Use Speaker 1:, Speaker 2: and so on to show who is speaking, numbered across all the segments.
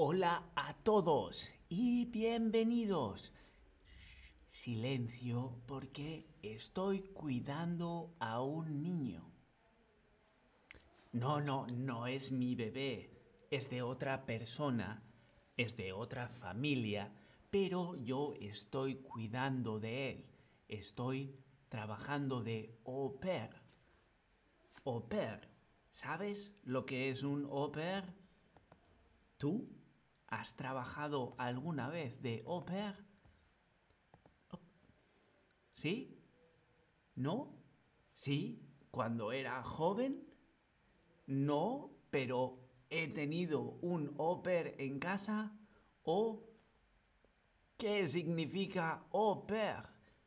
Speaker 1: Hola a todos y bienvenidos. Silencio porque estoy cuidando a un niño. No, no, no es mi bebé. Es de otra persona, es de otra familia, pero yo estoy cuidando de él. Estoy trabajando de au pair. Au pair. ¿Sabes lo que es un au pair? ¿Tú has trabajado alguna vez de au pair? ¿Sí? ¿No? ¿Sí? ¿Cuando era joven? No, pero he tenido un au pair en casa. ¿O qué significa au pair?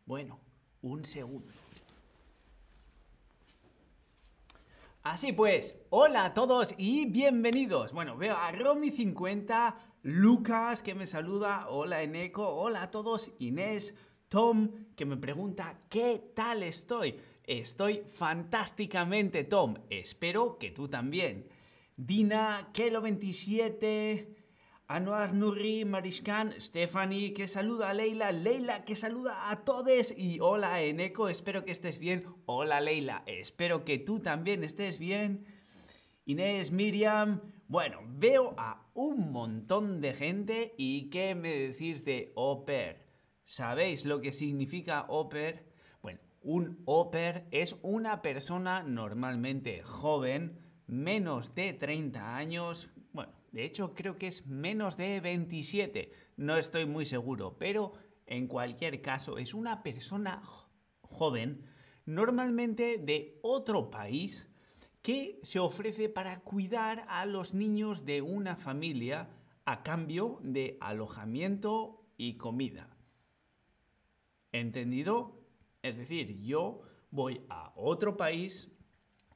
Speaker 1: Bueno, un segundo. Así pues, hola a todos y bienvenidos. Bueno, veo a Romy50, Lucas que me saluda, hola Eneco, hola a todos, Inés, Tom que me pregunta qué tal estoy. Estoy fantásticamente, Tom. Espero que tú también. Dina, Kelo27, Anuar Nurri, Marishkan, Stephanie, que saluda a Leila, Leila, que saluda a todos y hola Eneco, espero que estés bien. Hola Leila, espero que tú también estés bien. Inés, Miriam, bueno, veo a un montón de gente y ¿qué me decís de oper? ¿Sabéis lo que significa oper? Bueno, un oper es una persona normalmente joven, menos de 30 años, bueno, de hecho, creo que es menos de 27. No estoy muy seguro, pero en cualquier caso es una persona joven, normalmente de otro país, que se ofrece para cuidar a los niños de una familia a cambio de alojamiento y comida. ¿Entendido? Es decir, yo voy a otro país,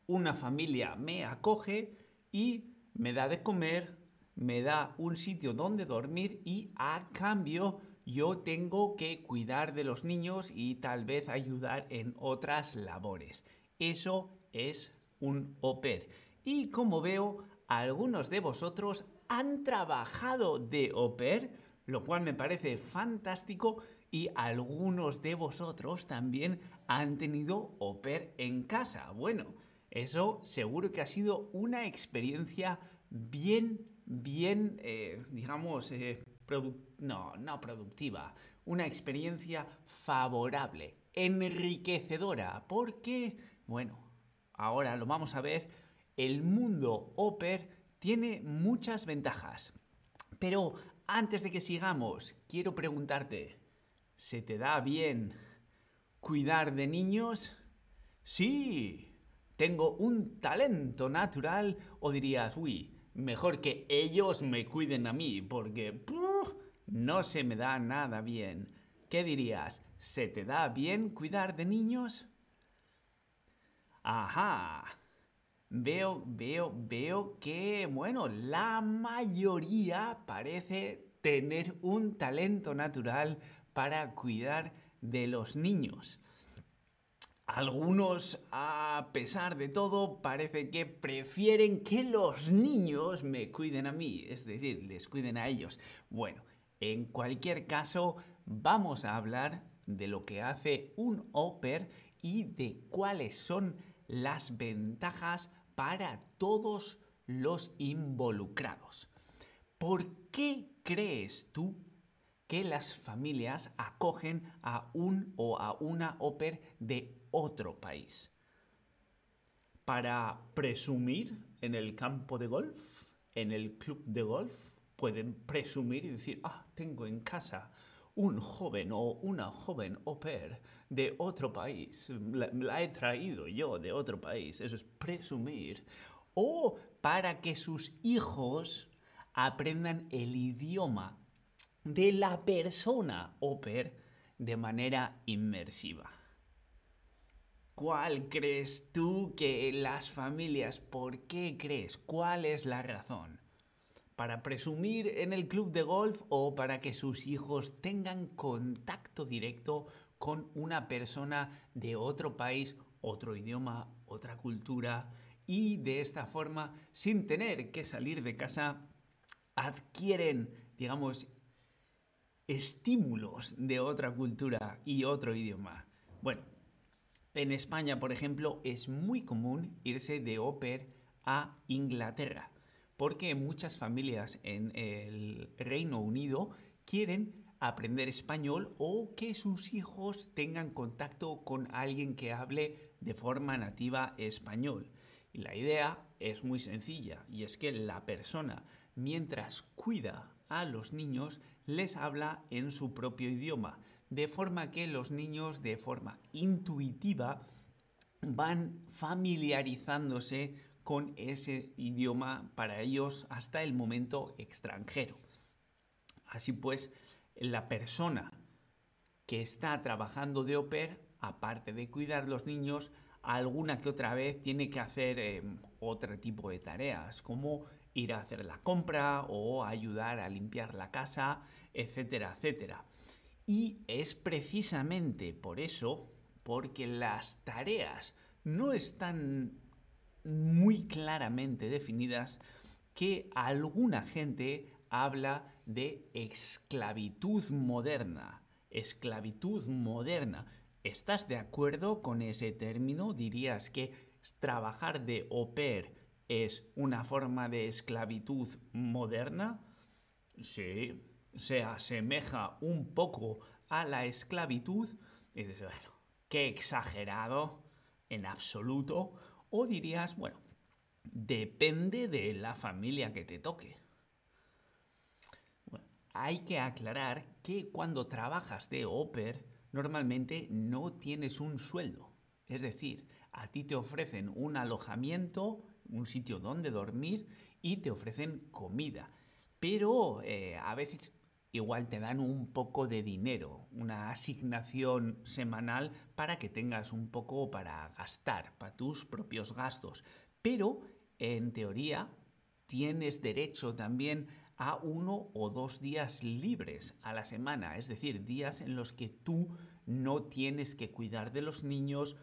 Speaker 1: una familia me acoge y me da de comer, me da un sitio donde dormir y a cambio yo tengo que cuidar de los niños y tal vez ayudar en otras labores. Eso es un au pair. Y como veo, algunos de vosotros han trabajado de au pair, lo cual me parece fantástico y algunos de vosotros también han tenido au pair en casa. Bueno, eso seguro que ha sido una experiencia bien bien, eh, digamos, eh, no, no productiva, una experiencia favorable, enriquecedora, porque, bueno, ahora lo vamos a ver, el mundo Oper tiene muchas ventajas. Pero antes de que sigamos, quiero preguntarte, ¿se te da bien cuidar de niños? Sí, tengo un talento natural o dirías, uy, mejor que ellos me cuiden a mí, porque no se me da nada bien. ¿Qué dirías? ¿Se te da bien cuidar de niños? Ajá. Veo, veo, veo que, bueno, la mayoría parece tener un talento natural para cuidar de los niños. Algunos, a pesar de todo, parece que prefieren que los niños me cuiden a mí, es decir, les cuiden a ellos. Bueno, en cualquier caso, vamos a hablar de lo que hace un OPER y de cuáles son las ventajas para todos los involucrados. ¿Por qué crees tú que las familias acogen a un o a una OPER de otro país. Para presumir en el campo de golf, en el club de golf, pueden presumir y decir, ah, tengo en casa un joven o una joven au pair de otro país. La, he traído yo de otro país. Eso es presumir. O para que sus hijos aprendan el idioma de la persona au pair de manera inmersiva. ¿Cuál crees tú que las familias, por qué crees? ¿Cuál es la razón? ¿Para presumir en el club de golf o para que sus hijos tengan contacto directo con una persona de otro país, otro idioma, otra cultura y de esta forma, sin tener que salir de casa, adquieren, digamos, estímulos de otra cultura y otro idioma. Bueno, en España, por ejemplo, es muy común irse de au a Inglaterra, porque muchas familias en el Reino Unido quieren aprender español o que sus hijos tengan contacto con alguien que hable de forma nativa español. Y la idea es muy sencilla y es que la persona, mientras cuida a los niños, les habla en su propio idioma, de forma que los niños de forma intuitiva van familiarizándose con ese idioma para ellos hasta el momento extranjero. Así pues, la persona que está trabajando de au aparte de cuidar los niños, alguna que otra vez tiene que hacer em, otro tipo de tareas, como ir a hacer la compra o ayudar a limpiar la casa, etcétera, etcétera. Y es precisamente por eso, porque las tareas no están muy claramente definidas, que alguna gente habla de esclavitud moderna. Esclavitud moderna. ¿Estás de acuerdo con ese término? ¿Dirías que trabajar de au pair es una forma de esclavitud moderna? Sí, se asemeja un poco a la esclavitud. Y dices, bueno, qué exagerado, en absoluto. O dirías, bueno, depende de la familia que te toque hay que aclarar que cuando trabajas de OPER normalmente no tienes un sueldo. Es decir, a ti te ofrecen un alojamiento, un sitio donde dormir y te ofrecen comida. Pero eh, a veces igual te dan un poco de dinero, una asignación semanal para que tengas un poco para gastar, para tus propios gastos. Pero en teoría tienes derecho también a uno o dos días libres a la semana, es decir, días en los que tú no tienes que cuidar de los niños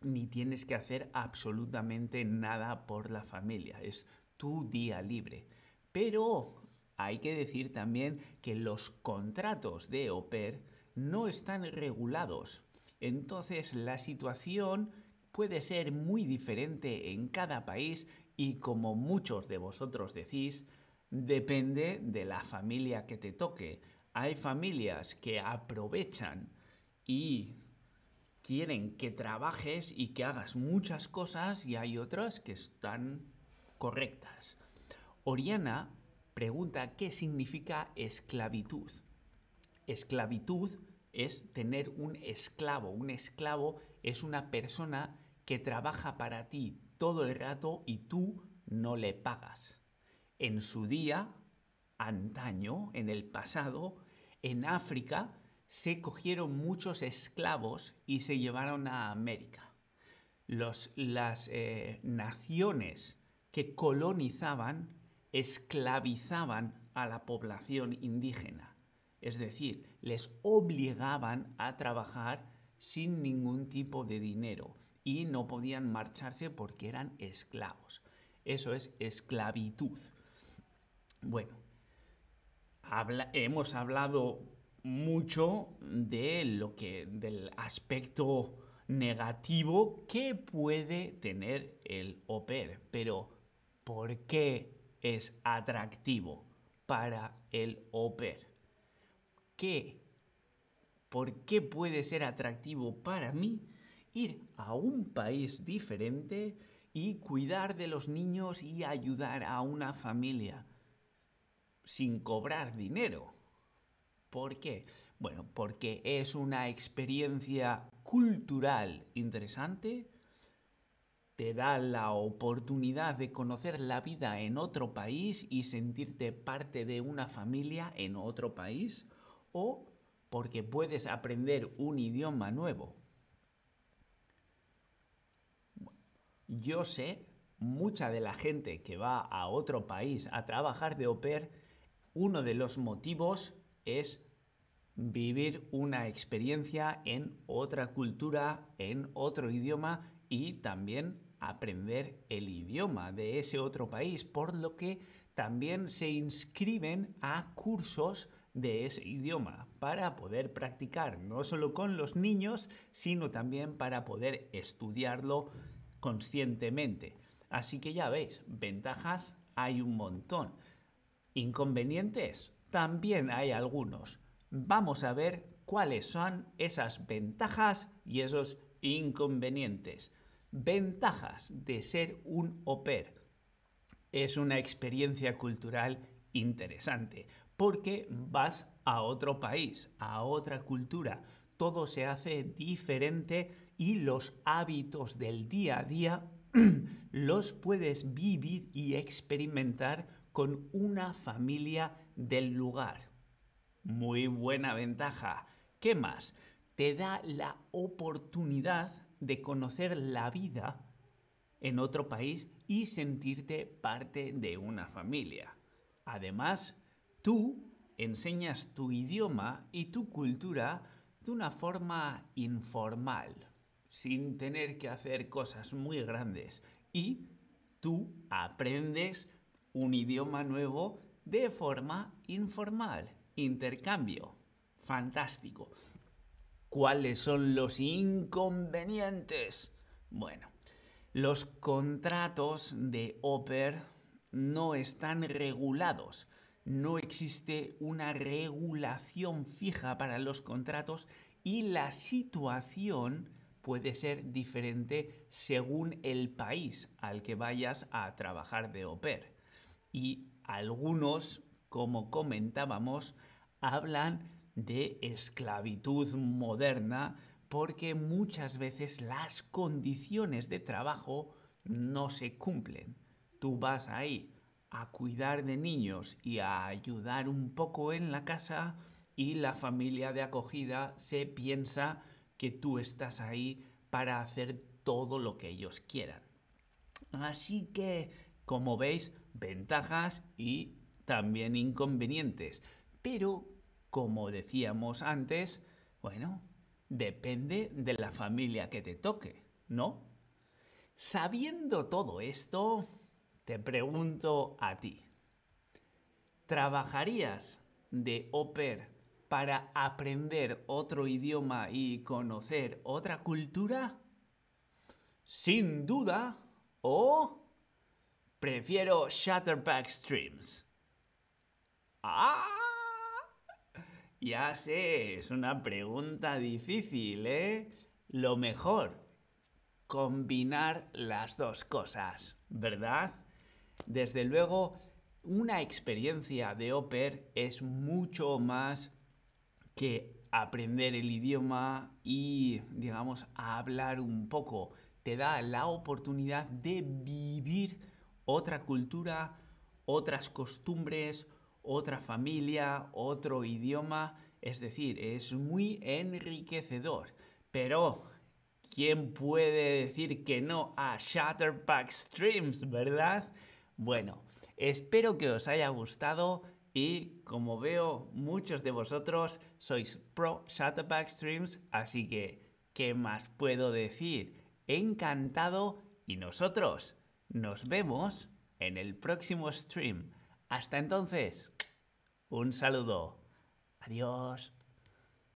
Speaker 1: ni tienes que hacer absolutamente nada por la familia, es tu día libre. Pero hay que decir también que los contratos de OPER no están regulados. Entonces la situación puede ser muy diferente en cada país y como muchos de vosotros decís, depende de la familia que te toque. Hay familias que aprovechan y quieren que trabajes y que hagas muchas cosas y hay otras que están correctas. Oriana pregunta qué significa esclavitud. Esclavitud es tener un esclavo. Un esclavo es una persona que trabaja para ti todo el rato y tú no le pagas. En su día, antaño, en el pasado, en África se cogieron muchos esclavos y se llevaron a América. las eh, naciones que colonizaban esclavizaban a la población indígena, es decir, les obligaban a trabajar sin ningún tipo de dinero y no podían marcharse porque eran esclavos. Eso es esclavitud. Bueno, hemos hablado mucho de lo que, del aspecto negativo que puede tener el OPER, pero ¿por qué es atractivo para el OPER? ¿Qué? ¿Por qué puede ser atractivo para mí ir a un país diferente y cuidar de los niños y ayudar a una familia? sin cobrar dinero. ¿Por qué? Bueno, porque es una experiencia cultural interesante, te da la oportunidad de conocer la vida en otro país y sentirte parte de una familia en otro país, o porque puedes aprender un idioma nuevo. Yo sé, mucha de la gente que va a otro país a trabajar de au pair uno de los motivos es vivir una experiencia en otra cultura, en otro idioma y también aprender el idioma de ese otro país, por lo que también se inscriben a cursos de ese idioma para poder practicar no solo con los niños, sino también para poder estudiarlo conscientemente. Así que ya veis, ventajas hay un montón. Inconvenientes también hay algunos. Vamos a ver cuáles son esas ventajas y esos inconvenientes. Ventajas de ser un au pair. Es una experiencia cultural interesante porque vas a otro país, a otra cultura. Todo se hace diferente y los hábitos del día a día los puedes vivir y experimentar con una familia del lugar. Muy buena ventaja. ¿Qué más? Te da la oportunidad de conocer la vida en otro país y sentirte parte de una familia. Además, Tú enseñas tu idioma y tu cultura de una forma informal, sin tener que hacer cosas muy grandes. Y tú aprendes un idioma nuevo de forma informal. Intercambio. Fantástico. ¿Cuáles son los inconvenientes? Bueno, los contratos de OPER no están regulados no existe una regulación fija para los contratos y la situación puede ser diferente según el país al que vayas a trabajar de pair. Y algunos, como comentábamos, hablan de esclavitud moderna porque muchas veces las condiciones de trabajo no se cumplen. Tú vas ahí a cuidar de niños y a ayudar un poco en la casa y la familia de acogida se piensa que tú estás ahí para hacer todo lo que ellos quieran. Así que, como veis, ventajas y también inconvenientes. Pero, como decíamos antes, bueno, depende de la familia que te toque, ¿no? Sabiendo todo esto, te pregunto a ti, ¿trabajarías de au pair para aprender otro idioma y conocer otra cultura? Sin duda. ¿O prefiero Shutterpack Streams? ¡Ah! Ya sé, es una pregunta difícil, ¿eh? Lo mejor, combinar las dos cosas, ¿verdad? Desde luego, una experiencia de Oper es mucho más que aprender el idioma y, digamos, hablar un poco. Te da la oportunidad de vivir otra cultura, otras costumbres, otra familia, otro idioma. Es decir, es muy enriquecedor. Pero, ¿quién puede decir que no a Shatterpack Streams, verdad? Bueno, espero que os haya gustado y como veo muchos de vosotros sois pro Shutterback Streams, así que, ¿qué más puedo decir? Encantado y nosotros nos vemos en el próximo stream. Hasta entonces, un saludo. Adiós.